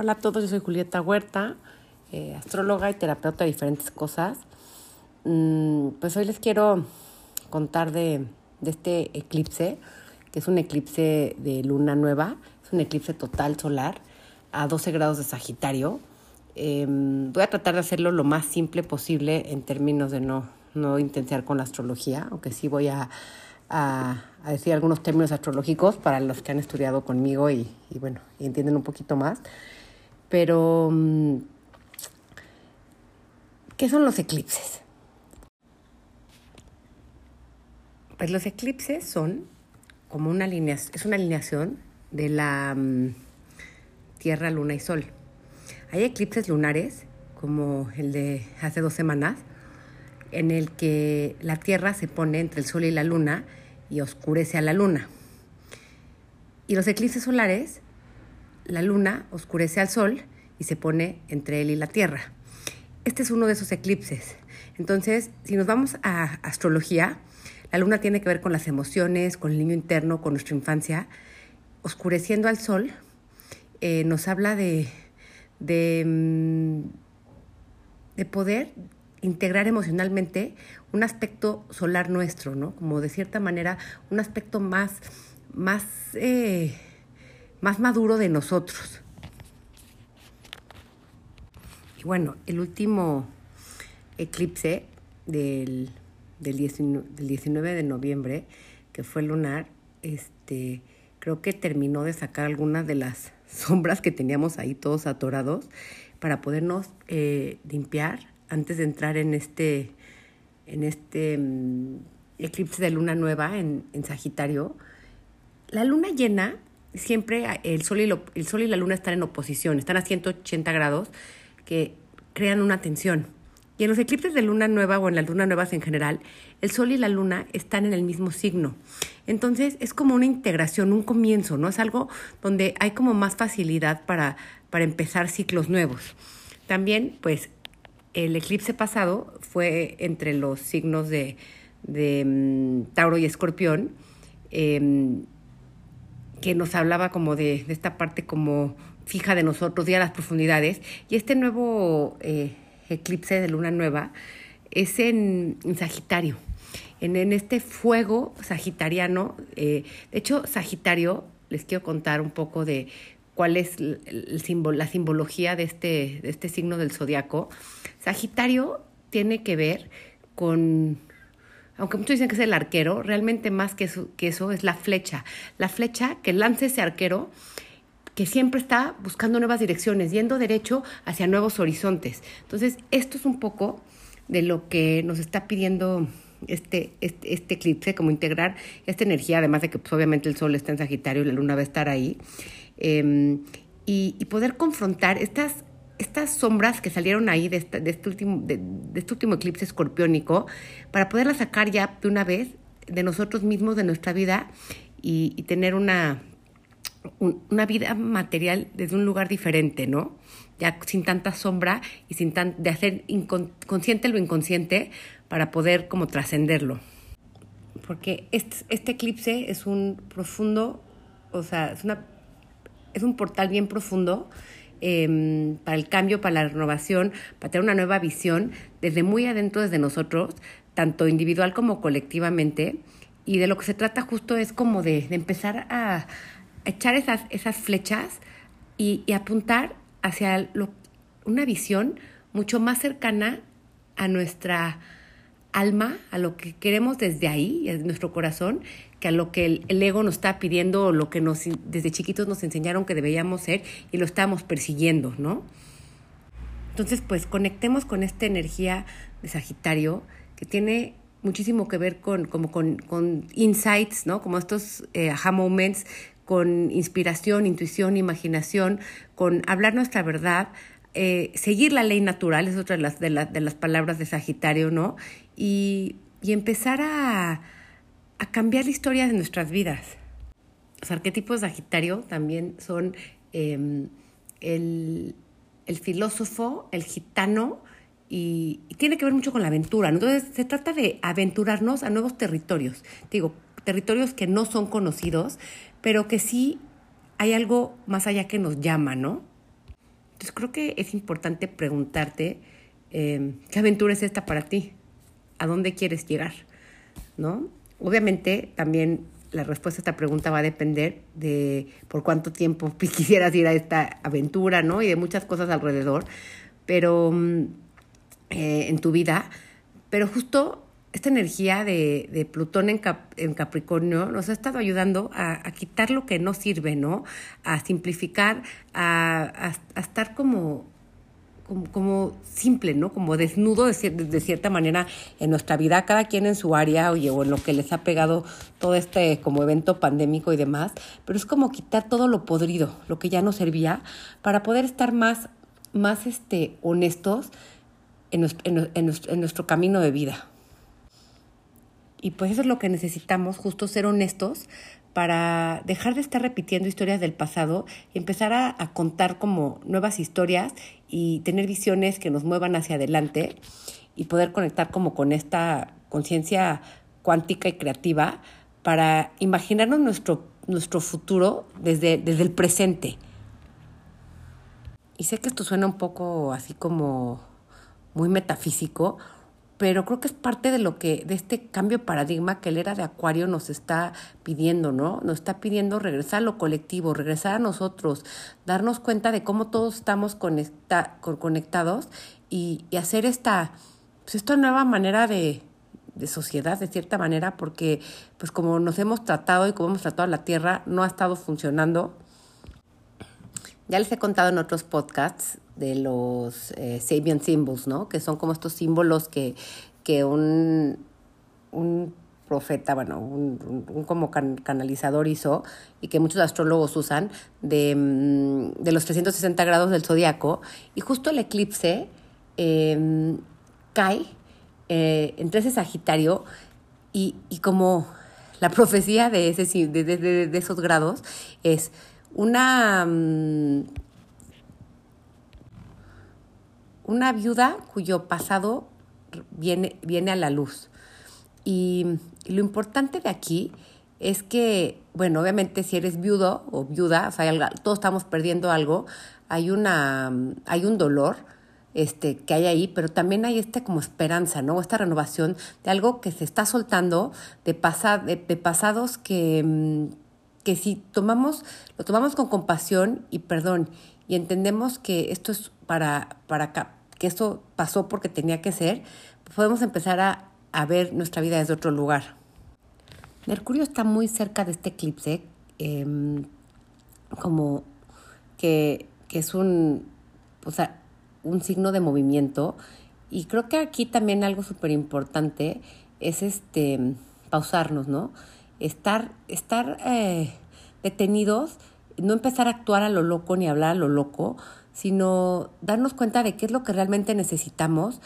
Hola a todos, yo soy Julieta Huerta, eh, astróloga y terapeuta de diferentes cosas. Mm, pues hoy les quiero contar de, este eclipse, que es un eclipse de luna nueva, es un eclipse total solar a 12 grados de Sagitario. Em, voy a tratar de hacerlo lo más simple posible en términos de no, no intensiar con la astrología, aunque sí voy a, decir algunos términos astrológicos para los que han estudiado conmigo y, y bueno, y entienden un poquito más. Pero, mm, ¿qué son los eclipses? Pues los eclipses son como una alineación, es una alineación de la mm, Tierra, Luna y Sol. Hay eclipses lunares, como el de hace dos semanas, en el que la Tierra se pone entre el Sol y la Luna y oscurece a la Luna. Y los eclipses solares la luna oscurece al sol y se pone entre él y la Tierra. Este es uno de esos eclipses. Entonces, si nos vamos a astrología, la luna tiene que ver con las emociones, con el niño interno, con nuestra infancia. Oscureciendo al sol eh, nos habla de, mm, de poder integrar emocionalmente un aspecto solar nuestro, ¿no? Como de cierta manera un aspecto más, más eh, más maduro de nosotros. Y bueno, el último eclipse del, del, 19, de noviembre, que fue lunar, este, creo que terminó de sacar algunas de las sombras que teníamos ahí todos atorados para podernos eh, limpiar antes de entrar en este, en este mm, eclipse de luna nueva en, en Sagitario. La luna llena siempre el sol, y el sol y la luna están en oposición, están a 180 grados, que crean una tensión. Y en los eclipses de luna nueva o en las lunas nuevas en general, el sol y la luna están en el mismo signo. Entonces es como una integración, un comienzo, ¿no? Es algo donde hay como más facilidad para, para empezar ciclos nuevos. También, pues, el eclipse pasado fue entre los signos de, de mm, Tauro y Escorpión. Em, que nos hablaba como de, esta parte como fija de nosotros y a las profundidades. Y este nuevo eh, eclipse de luna nueva es en, Sagitario, en, este fuego sagitariano. Eh, de hecho, Sagitario, les quiero contar un poco de cuál es la simbología de este, de este signo del zodiaco. Sagitario tiene que ver con aunque muchos dicen que es el arquero, realmente más que eso, que eso es la flecha. La flecha que lanza ese arquero que siempre está buscando nuevas direcciones, yendo derecho hacia nuevos horizontes. Entonces, esto es un poco de lo que nos está pidiendo este, este, este eclipse, como integrar esta energía, además de que pues, obviamente el Sol está en Sagitario y la Luna va a estar ahí, em, y, y, poder confrontar estas estas sombras que salieron ahí de, este, último, de, este último eclipse escorpiónico, para poderlas sacar ya de una vez de nosotros mismos, de nuestra vida, y, tener una, una vida material desde un lugar diferente, ¿no? Ya sin tanta sombra y sin tan, de hacer consciente lo inconsciente para poder como trascenderlo. Porque este, este eclipse es un profundo, o sea, es, una, es un portal bien profundo Em, para el cambio, para la renovación, para tener una nueva visión desde muy adentro, desde nosotros, tanto individual como colectivamente. Y de lo que se trata justo es como de, empezar a echar esas, esas flechas y, apuntar hacia una visión mucho más cercana a nuestra alma, a lo que queremos desde ahí, desde nuestro corazón, que a lo que el, ego nos está pidiendo o lo que nos, desde chiquitos nos enseñaron que debíamos ser y lo estamos persiguiendo, ¿no? Entonces, pues conectemos con esta energía de Sagitario que tiene muchísimo que ver con, como con, insights, ¿no? Como estos eh, aha moments, con inspiración, intuición, imaginación, con hablar nuestra verdad, eh, seguir la ley natural, es otra de las, de, de las palabras de Sagitario, ¿no? Y, y empezar a, a cambiar la historia de nuestras vidas. Los arquetipos de Sagitario también son em, el, filósofo, el gitano, y, tiene que ver mucho con la aventura. Entonces, se trata de aventurarnos a nuevos territorios. Digo, territorios que no son conocidos, pero que sí hay algo más allá que nos llama, ¿no? Entonces creo que es importante preguntarte eh, qué aventura es esta para ti, a dónde quieres llegar, ¿no? Obviamente también la respuesta a esta pregunta va a depender de por cuánto tiempo quisieras ir a esta aventura, ¿no? Y de muchas cosas alrededor, pero mm, eh, en tu vida, pero justo esta energía de, de Plutón en, en, Capricornio nos ha estado ayudando a, a, quitar lo que no sirve, ¿no? A simplificar, a, a estar como como, simple, ¿no? Como desnudo de, cierta manera en nuestra vida, cada quien en su área, oye, o en lo que les ha pegado todo este como evento pandémico y demás, pero es como quitar todo lo podrido, lo que ya no servía, para poder estar más, más este, honestos en nuestro camino de vida. Y pues eso es lo que necesitamos, justo ser honestos para dejar de estar repitiendo historias del pasado y empezar a, contar como nuevas historias y tener visiones que nos muevan hacia adelante y poder conectar como con esta conciencia cuántica y creativa para imaginarnos nuestro, nuestro futuro desde, desde el presente. Y sé que esto suena un poco así como muy metafísico, pero creo que es parte de lo que, de este cambio de paradigma que el era de Acuario nos está pidiendo, ¿no? Nos está pidiendo regresar a lo colectivo, regresar a nosotros, darnos cuenta de cómo todos estamos conecta, conectados y, y, hacer esta, pues esta nueva manera de, de sociedad, de cierta manera, porque pues como nos hemos tratado y como hemos tratado a la Tierra, no ha estado funcionando. Ya les he contado en otros podcasts de los eh, Sabian Symbols, ¿no? Que son como estos símbolos que, que un, un profeta, bueno, un, como canalizador hizo y que muchos astrólogos usan de, mm, de los 360 grados del zodiaco. Y justo el eclipse em, cae eh, entre ese Sagitario y, y, como la profecía de, ese, de, de, de esos grados es una... Mm, una viuda cuyo pasado viene, viene a la luz. Y, lo importante de aquí es que, bueno, obviamente si eres viudo o viuda, todos estamos perdiendo algo, hay, una, hay un dolor este, que hay ahí, pero también hay esta como esperanza, ¿no? Esta renovación de algo que se está soltando, de, de, pasados que, mm, que si tomamos, lo tomamos con compasión y perdón y entendemos que esto es para, para, que esto pasó porque tenía que ser, podemos empezar a, ver nuestra vida desde otro lugar. Mercurio está muy cerca de este eclipse, em, como que, es un, o sea, un signo de movimiento. Y creo que aquí también algo súper importante es este pausarnos, ¿no? Estar, estar eh, detenidos, no empezar a actuar a lo loco ni hablar a lo loco, sino darnos cuenta de qué es lo que realmente necesitamos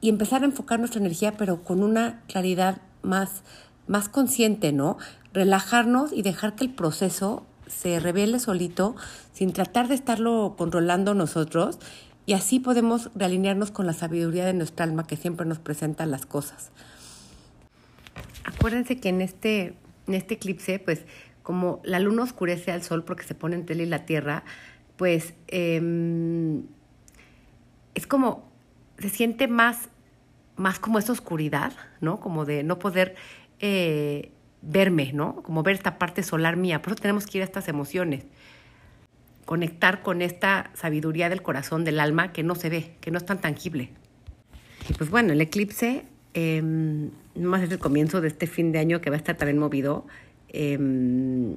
y empezar a enfocar nuestra energía, pero con una claridad más, más consciente, ¿no? Relajarnos y dejar que el proceso se revele solito, sin tratar de estarlo controlando nosotros, y así podemos realinearnos con la sabiduría de nuestra alma que siempre nos presenta las cosas. Acuérdense que en este, en este eclipse, pues como la luna oscurece al sol porque se pone entre él y la tierra, pues em, es como, se siente más, más como esa oscuridad, ¿no? Como de no poder eh, verme, ¿no? Como ver esta parte solar mía. Por eso tenemos que ir a estas emociones. Conectar con esta sabiduría del corazón, del alma, que no se ve, que no es tan tangible. Y pues bueno, el eclipse eh, más es el comienzo de este fin de año que va a estar también movido. Em,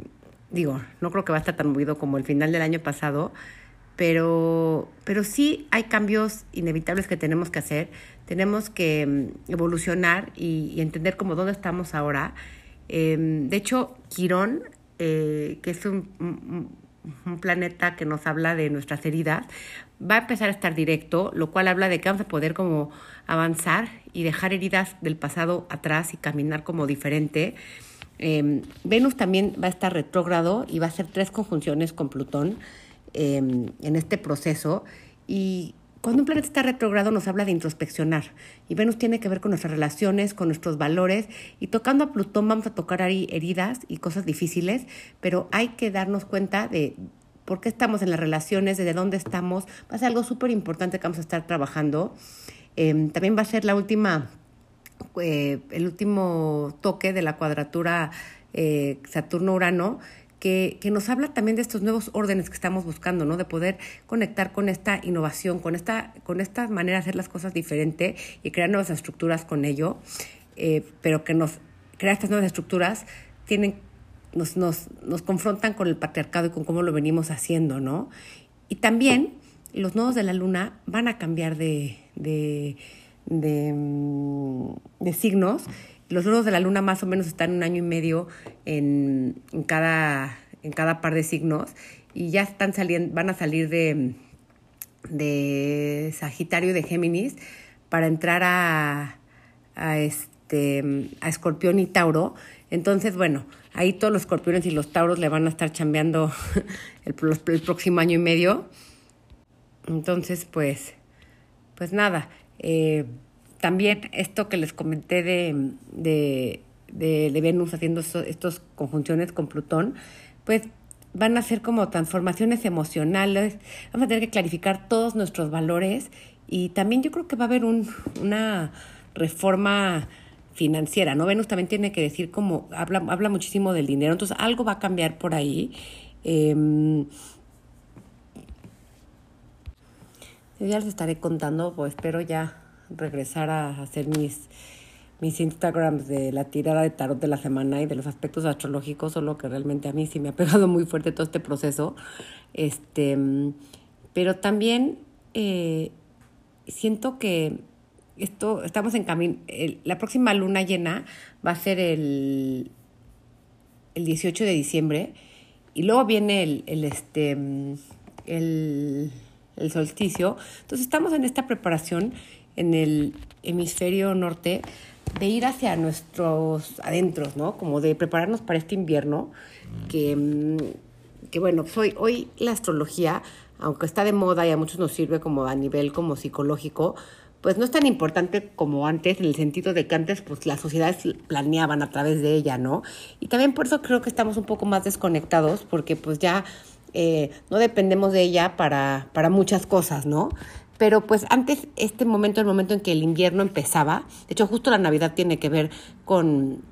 digo, no creo que va a estar tan movido como el final del año pasado, pero, pero sí hay cambios inevitables que tenemos que hacer. Tenemos que mm, evolucionar y, entender cómo dónde estamos ahora. Em, de hecho, Quirón, eh, que es un, planeta que nos habla de nuestras heridas, va a empezar a estar directo, lo cual habla de que vamos a poder como avanzar y dejar heridas del pasado atrás y caminar como diferente. Em, Venus también va a estar retrógrado y va a hacer tres conjunciones con Plutón em, en este proceso. Y cuando un planeta está retrógrado nos habla de introspeccionar. Y Venus tiene que ver con nuestras relaciones, con nuestros valores. Y tocando a Plutón vamos a tocar ahí heridas y cosas difíciles, pero hay que darnos cuenta de por qué estamos en las relaciones, desde dónde estamos. Va a ser algo súper importante que vamos a estar trabajando. Em, también va a ser la última, eh, el último toque de la cuadratura eh, Saturno-Urano que, nos habla también de estos nuevos órdenes que estamos buscando, ¿no? De poder conectar con esta innovación, con esta, con esta manera de hacer las cosas diferente y crear nuevas estructuras con ello, eh, pero que nos crear estas nuevas estructuras tienen, nos, nos, nos confrontan con el patriarcado y con cómo lo venimos haciendo, ¿no? Y también los nodos de la luna van a cambiar de, de, de, mm, de signos los nodos de la luna más o menos están un año y medio en, cada, en cada par de signos y ya están saliendo, van a salir de, de Sagitario y de Géminis para entrar a, este, a Escorpión y Tauro. Entonces, bueno, ahí todos los escorpiones y los tauros le van a estar chambeando el, el próximo año y medio. Entonces, pues, pues nada. Eh, también esto que les comenté de, de, de, Venus haciendo estos conjunciones con Plutón, pues van a ser como transformaciones emocionales, vamos a tener que clarificar todos nuestros valores y también yo creo que va a haber un, una reforma financiera, ¿no? Venus también tiene que decir como, habla, habla muchísimo del dinero, entonces algo va a cambiar por ahí. Eh, ya les estaré contando, pues espero ya regresar a hacer mis, mis Instagrams de la tirada de tarot de la semana y de los aspectos astrológicos, solo que realmente a mí sí me ha pegado muy fuerte todo este proceso. Este, pero también eh, siento que esto, estamos en camino, la próxima luna llena va a ser el, el 18 de diciembre y luego viene el, el este, el, el solsticio. Entonces estamos en esta preparación en el hemisferio norte de ir hacia nuestros adentros, ¿no? Como de prepararnos para este invierno, que, mm, que bueno, pues hoy, la astrología, aunque está de moda y a muchos nos sirve como a nivel como psicológico, pues no es tan importante como antes, en el sentido de que antes pues las sociedades planeaban a través de ella, ¿no? Y también por eso creo que estamos un poco más desconectados, porque pues ya eh, no dependemos de ella para, para muchas cosas, ¿no? Pero pues antes, este momento, el momento en que el invierno empezaba, de hecho justo la Navidad tiene que ver con,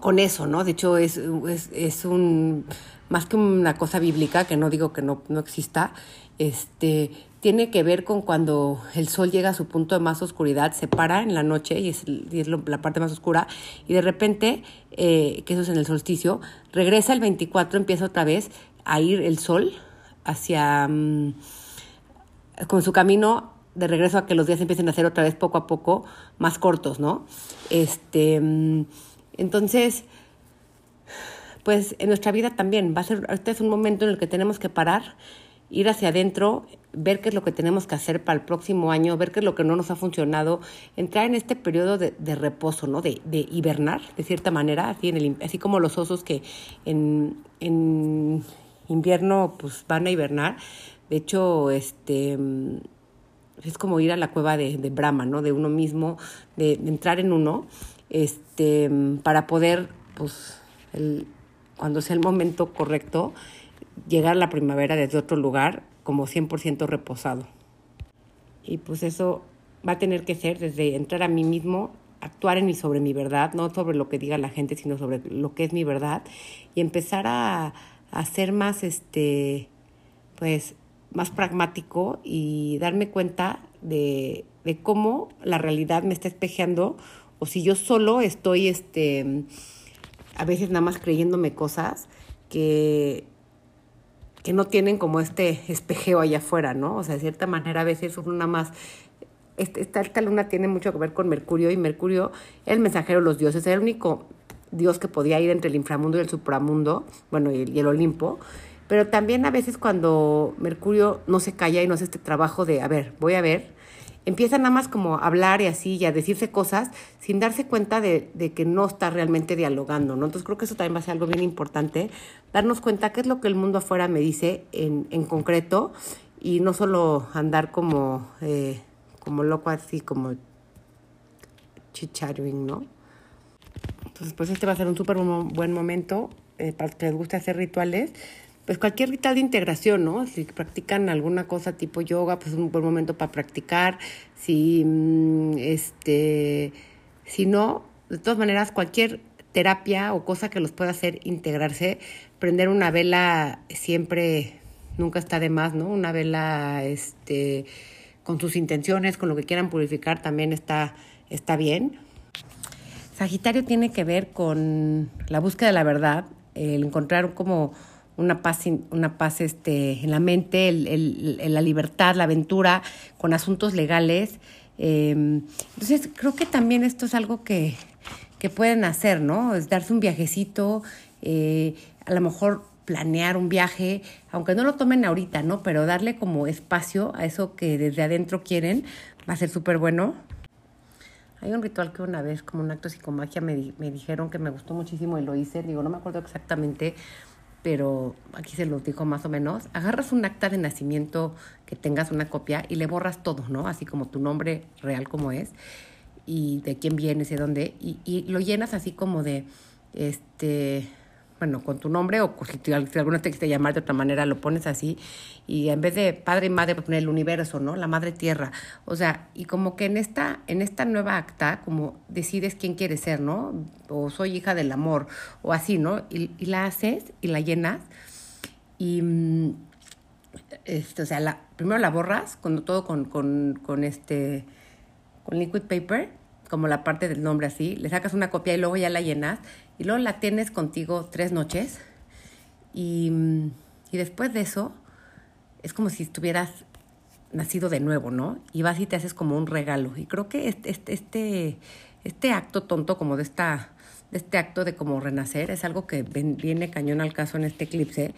con eso, ¿no? De hecho es, es, es un, más que una cosa bíblica, que no digo que no, no exista, este, tiene que ver con cuando el sol llega a su punto de más oscuridad, se para en la noche y es, la parte más oscura, y de repente, eh, que eso es en el solsticio, regresa el 24, empieza otra vez a ir el sol hacia... Um, con su camino de regreso a que los días empiecen a ser otra vez poco a poco más cortos, ¿no? Este, mm, entonces, pues en nuestra vida también va a ser, este es un momento en el que tenemos que parar, ir hacia adentro, ver qué es lo que tenemos que hacer para el próximo año, ver qué es lo que no nos ha funcionado, entrar en este periodo de, reposo, ¿no? De, de, hibernar, de cierta manera, así, en el, así como los osos que en, en invierno pues van a hibernar, de hecho, este es como ir a la cueva de, Brahma, ¿no? De uno mismo, de, entrar en uno, este, para poder, pues, cuando sea el momento correcto, llegar a la primavera desde otro lugar como 100% reposado. Y pues eso va a tener que ser desde entrar a mí mismo, actuar en mi, sobre mi verdad, no sobre lo que diga la gente, sino sobre lo que es mi verdad, y empezar a, a ser más, este, pues, más pragmático y darme cuenta de, de, cómo la realidad me está espejeando o si yo solo estoy este a veces nada más creyéndome cosas que que no tienen como este espejeo allá afuera, ¿no? O sea, de cierta manera a veces uno nada más esta, esta luna tiene mucho que ver con Mercurio y Mercurio, el mensajero de los dioses, era el único dios que podía ir entre el inframundo y el supramundo, bueno, y, y el Olimpo, pero también a veces cuando Mercurio no se calla y no hace este trabajo de, a ver, voy a ver, empieza nada más como a hablar y así y a decirse cosas sin darse cuenta de, de, que no está realmente dialogando, ¿no? Entonces creo que eso también va a ser algo bien importante, darnos cuenta qué es lo que el mundo afuera me dice en, en concreto y no solo andar como, eh, como loco así, como chicharing, ¿no? Entonces pues este va a ser un súper buen momento eh, para que les guste hacer rituales pues cualquier ritual de integración, ¿no? Si practican alguna cosa tipo yoga, pues es un buen momento para practicar. Si, mm, este, si no, de todas maneras, cualquier terapia o cosa que los pueda hacer integrarse, prender una vela siempre nunca está de más, ¿no? Una vela, este, con sus intenciones, con lo que quieran purificar, también está, está bien. Sagitario tiene que ver con la búsqueda de la verdad, el encontrar como una paz, una paz este, en la mente, el, la libertad, la aventura con asuntos legales. Em, entonces, creo que también esto es algo que, que pueden hacer, ¿no? Es darse un viajecito, eh, a lo mejor planear un viaje, aunque no lo tomen ahorita, ¿no? Pero darle como espacio a eso que desde adentro quieren, va a ser súper bueno. Hay un ritual que una vez, como un acto psicomagia, me, me dijeron que me gustó muchísimo y lo hice. Digo, no me acuerdo exactamente, pero aquí se lo dijo más o menos. Agarras un acta de nacimiento que tengas una copia y le borras todo, ¿no? Así como tu nombre real como es y de quién vienes y de dónde. Y, y lo llenas así como de, este, bueno, con tu nombre o si, alguno te quiere llamar de otra manera, lo pones así y en vez de padre y madre, pues poner el universo, ¿no? La madre tierra. O sea, y como que en esta, en esta nueva acta, como decides quién quieres ser, ¿no? O soy hija del amor, o así, ¿no? Y, la haces y la llenas y... Mm, este, o sea, la, primero la borras, todo con, con, con este, con liquid paper, como la parte del nombre así, le sacas una copia y luego ya la llenas y luego la tienes contigo tres noches y, y después de eso es como si estuvieras nacido de nuevo, ¿no? Y vas y te haces como un regalo. Y creo que este, este, este, este acto tonto como de esta este acto de como renacer es algo que viene cañón al caso en este eclipse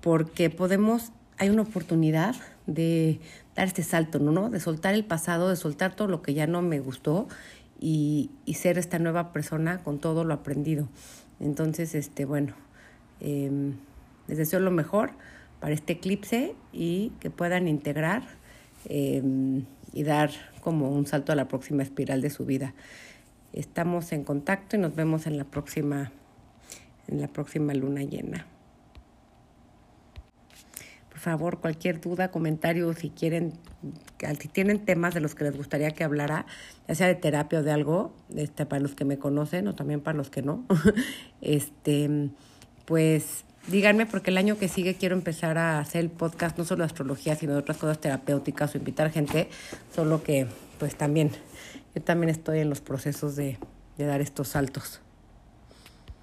porque podemos hay una oportunidad de dar este salto, ¿no? De soltar el pasado, de soltar todo lo que ya no me gustó y, ser esta nueva persona con todo lo aprendido. Entonces, este, bueno, em, les deseo lo mejor para este eclipse y que puedan integrar em, y dar como un salto a la próxima espiral de su vida. Estamos en contacto y nos vemos en la próxima, en la próxima luna llena favor, cualquier duda, comentario, si quieren, si tienen temas de los que les gustaría que hablara, ya sea de terapia o de algo, este, para los que me conocen o también para los que no, este, pues díganme porque el año que sigue quiero empezar a hacer el podcast no solo de astrología, sino de otras cosas terapéuticas o invitar gente, solo que pues también, yo también estoy en los procesos de, de dar estos saltos.